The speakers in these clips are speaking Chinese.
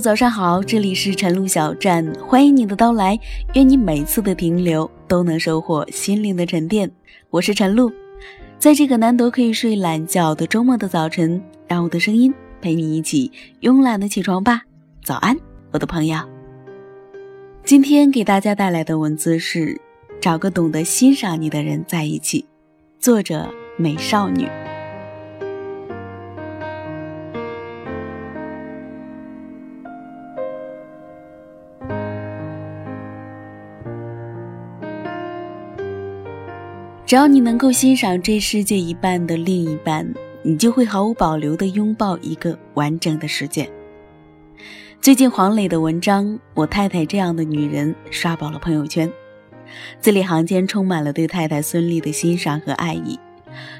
早上好，这里是晨露小站，欢迎你的到来，愿你每次的停留都能收获心灵的沉淀。我是晨露，在这个难得可以睡懒觉的周末的早晨，让我的声音陪你一起慵懒的起床吧。早安，我的朋友。今天给大家带来的文字是：找个懂得欣赏你的人在一起。作者：美少女。只要你能够欣赏这世界一半的另一半，你就会毫无保留地拥抱一个完整的世界。最近黄磊的文章《我太太这样的女人》刷爆了朋友圈，字里行间充满了对太太孙俪的欣赏和爱意，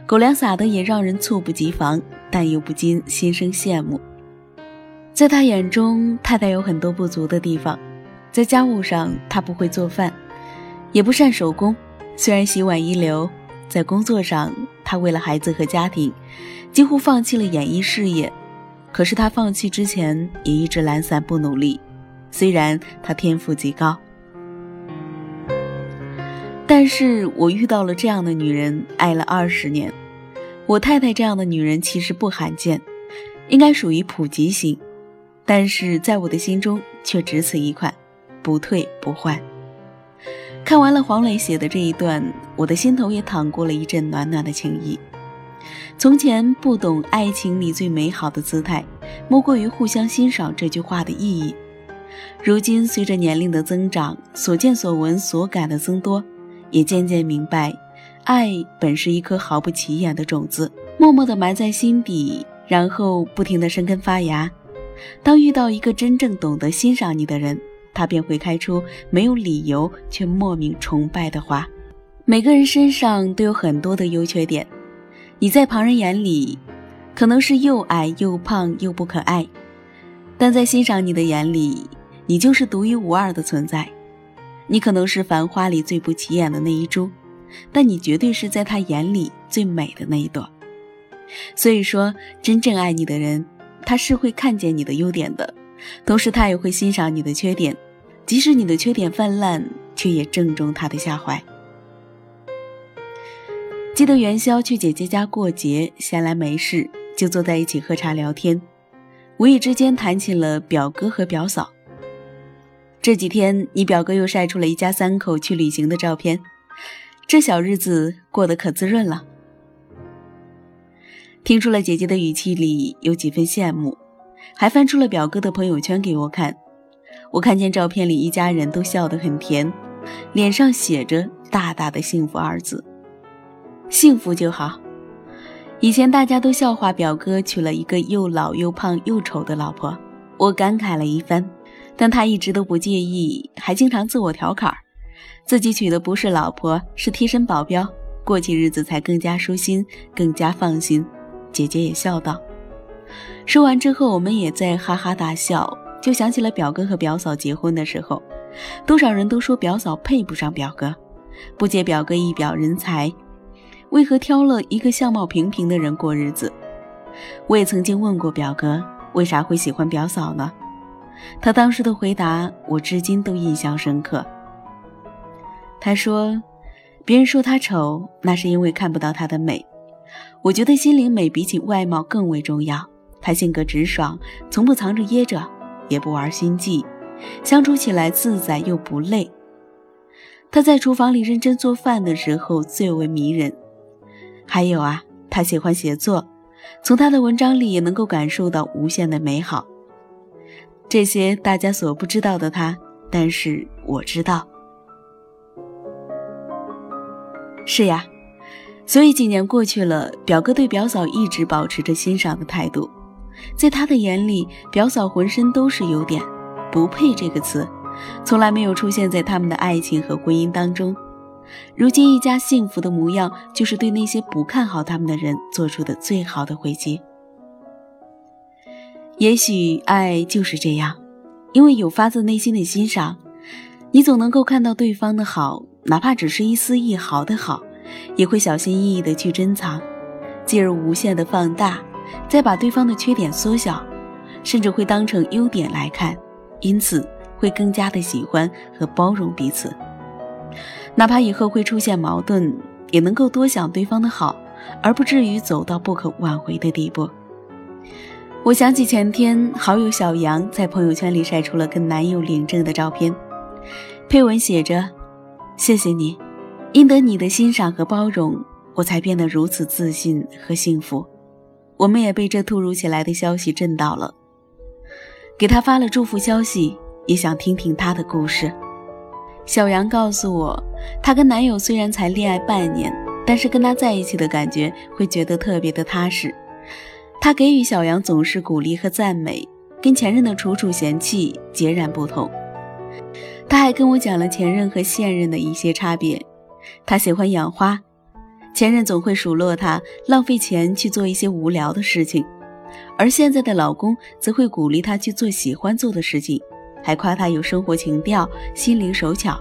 狗粮撒的也让人猝不及防，但又不禁心生羡慕。在他眼中，太太有很多不足的地方，在家务上她不会做饭，也不善手工。虽然洗碗一流，在工作上，他为了孩子和家庭，几乎放弃了演艺事业。可是他放弃之前也一直懒散不努力。虽然他天赋极高，但是我遇到了这样的女人，爱了二十年。我太太这样的女人其实不罕见，应该属于普及型，但是在我的心中却只此一款，不退不换。看完了黄磊写的这一段，我的心头也淌过了一阵暖暖的情意。从前不懂爱情里最美好的姿态，莫过于互相欣赏这句话的意义。如今随着年龄的增长，所见所闻所感的增多，也渐渐明白，爱本是一颗毫不起眼的种子，默默地埋在心底，然后不停地生根发芽。当遇到一个真正懂得欣赏你的人。他便会开出没有理由却莫名崇拜的花。每个人身上都有很多的优缺点，你在旁人眼里可能是又矮又胖又不可爱，但在欣赏你的眼里，你就是独一无二的存在。你可能是繁花里最不起眼的那一株，但你绝对是在他眼里最美的那一朵。所以说，真正爱你的人，他是会看见你的优点的。同时，他也会欣赏你的缺点，即使你的缺点泛滥，却也正中他的下怀。记得元宵去姐姐家过节，闲来没事就坐在一起喝茶聊天，无意之间谈起了表哥和表嫂。这几天，你表哥又晒出了一家三口去旅行的照片，这小日子过得可滋润了。听出了姐姐的语气里有几分羡慕。还翻出了表哥的朋友圈给我看，我看见照片里一家人都笑得很甜，脸上写着大大的“幸福”二字。幸福就好。以前大家都笑话表哥娶了一个又老又胖又丑的老婆，我感慨了一番，但他一直都不介意，还经常自我调侃，自己娶的不是老婆，是贴身保镖，过起日子才更加舒心，更加放心。姐姐也笑道。说完之后，我们也在哈哈大笑，就想起了表哥和表嫂结婚的时候，多少人都说表嫂配不上表哥，不解表哥一表人才，为何挑了一个相貌平平的人过日子。我也曾经问过表哥，为啥会喜欢表嫂呢？他当时的回答，我至今都印象深刻。他说：“别人说他丑，那是因为看不到他的美。我觉得心灵美比起外貌更为重要。”他性格直爽，从不藏着掖着，也不玩心计，相处起来自在又不累。他在厨房里认真做饭的时候最为迷人。还有啊，他喜欢写作，从他的文章里也能够感受到无限的美好。这些大家所不知道的他，但是我知道。是呀，所以几年过去了，表哥对表嫂一直保持着欣赏的态度。在他的眼里，表嫂浑身都是优点，不配这个词，从来没有出现在他们的爱情和婚姻当中。如今一家幸福的模样，就是对那些不看好他们的人做出的最好的回击。也许爱就是这样，因为有发自内心的欣赏，你总能够看到对方的好，哪怕只是一丝一毫的好，也会小心翼翼的去珍藏，进而无限的放大。再把对方的缺点缩小，甚至会当成优点来看，因此会更加的喜欢和包容彼此。哪怕以后会出现矛盾，也能够多想对方的好，而不至于走到不可挽回的地步。我想起前天好友小杨在朋友圈里晒出了跟男友领证的照片，配文写着：“谢谢你，因得你的欣赏和包容，我才变得如此自信和幸福。”我们也被这突如其来的消息震到了，给他发了祝福消息，也想听听他的故事。小杨告诉我，她跟男友虽然才恋爱半年，但是跟他在一起的感觉会觉得特别的踏实。他给予小杨总是鼓励和赞美，跟前任的楚楚嫌弃截然不同。他还跟我讲了前任和现任的一些差别。他喜欢养花，前任总会数落他浪费钱去做一些无聊的事情，而现在的老公则会鼓励他去做喜欢做的事情。还夸她有生活情调、心灵手巧。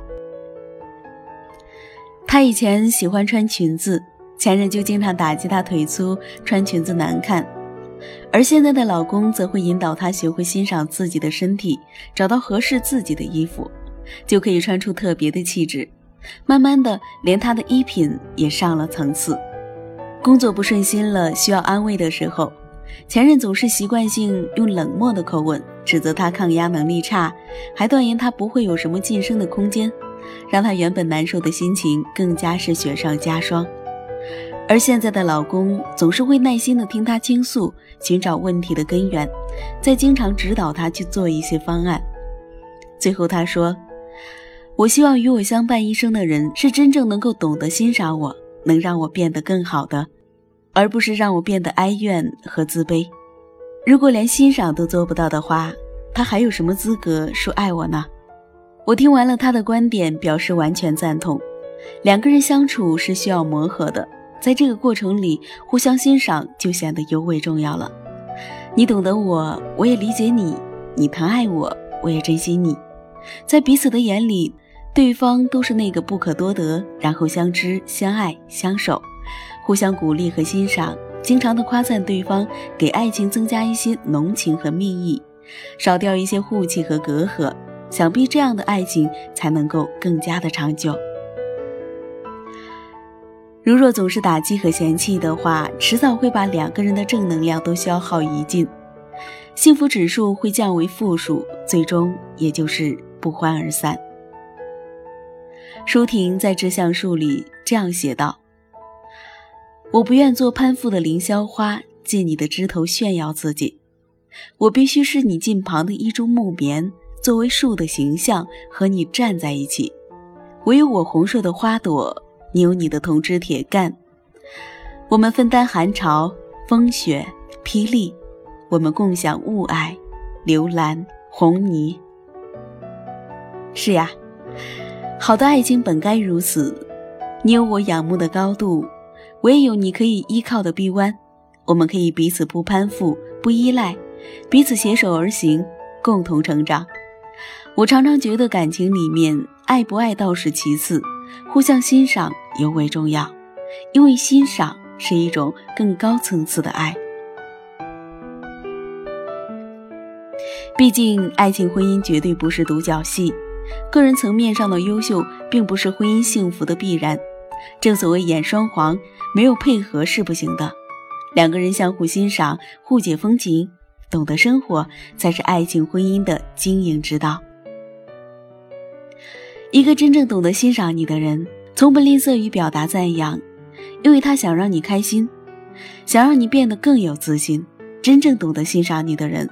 她以前喜欢穿裙子，前任就经常打击她腿粗、穿裙子难看。而现在的老公则会引导她学会欣赏自己的身体，找到合适自己的衣服，就可以穿出特别的气质。慢慢的，连她的衣品也上了层次。工作不顺心了，需要安慰的时候。前任总是习惯性用冷漠的口吻指责他抗压能力差，还断言他不会有什么晋升的空间，让他原本难受的心情更加是雪上加霜。而现在的老公总是会耐心的听他倾诉，寻找问题的根源，再经常指导他去做一些方案。最后他说：“我希望与我相伴一生的人是真正能够懂得欣赏我，能让我变得更好的。”而不是让我变得哀怨和自卑。如果连欣赏都做不到的话，他还有什么资格说爱我呢？我听完了他的观点，表示完全赞同。两个人相处是需要磨合的，在这个过程里，互相欣赏就显得尤为重要了。你懂得我，我也理解你；你疼爱我，我也珍惜你。在彼此的眼里，对方都是那个不可多得，然后相知、相爱、相守。互相鼓励和欣赏，经常的夸赞对方，给爱情增加一些浓情和蜜意，少掉一些护气和隔阂，想必这样的爱情才能够更加的长久。如若总是打击和嫌弃的话，迟早会把两个人的正能量都消耗殆尽，幸福指数会降为负数，最终也就是不欢而散。舒婷在《致橡树》里这样写道。我不愿做攀附的凌霄花，借你的枝头炫耀自己。我必须是你近旁的一株木棉，作为树的形象和你站在一起。我有我红硕的花朵，你有你的铜枝铁干。我们分担寒潮、风雪、霹雳，我们共享雾霭、流岚、红泥。是呀，好的爱情本该如此。你有我仰慕的高度。我也有你可以依靠的臂弯，我们可以彼此不攀附、不依赖，彼此携手而行，共同成长。我常常觉得感情里面，爱不爱倒是其次，互相欣赏尤为重要，因为欣赏是一种更高层次的爱。毕竟，爱情婚姻绝对不是独角戏，个人层面上的优秀，并不是婚姻幸福的必然。正所谓演双簧，没有配合是不行的。两个人相互欣赏，互解风情，懂得生活，才是爱情婚姻的经营之道。一个真正懂得欣赏你的人，从不吝啬于表达赞扬，因为他想让你开心，想让你变得更有自信。真正懂得欣赏你的人，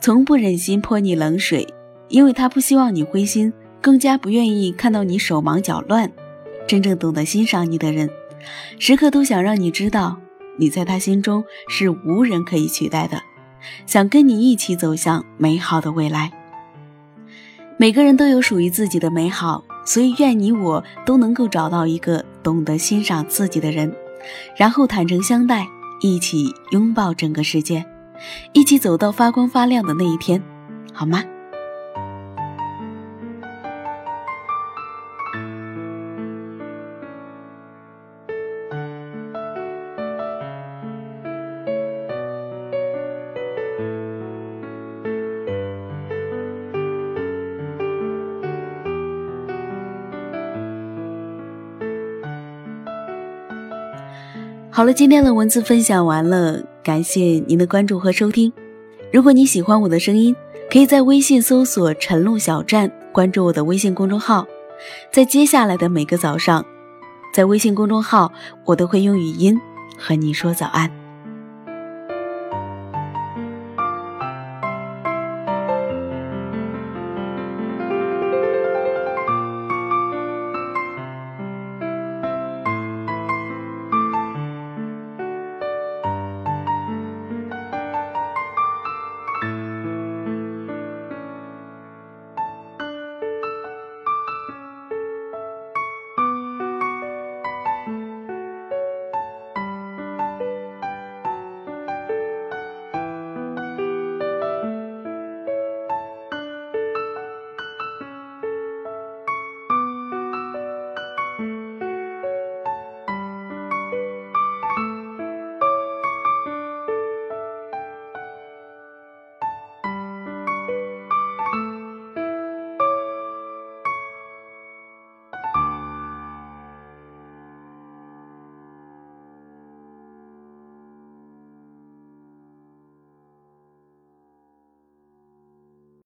从不忍心泼你冷水，因为他不希望你灰心，更加不愿意看到你手忙脚乱。真正懂得欣赏你的人，时刻都想让你知道，你在他心中是无人可以取代的，想跟你一起走向美好的未来。每个人都有属于自己的美好，所以愿你我都能够找到一个懂得欣赏自己的人，然后坦诚相待，一起拥抱整个世界，一起走到发光发亮的那一天，好吗？好了，今天的文字分享完了，感谢您的关注和收听。如果你喜欢我的声音，可以在微信搜索“晨露小站”，关注我的微信公众号。在接下来的每个早上，在微信公众号，我都会用语音和你说早安。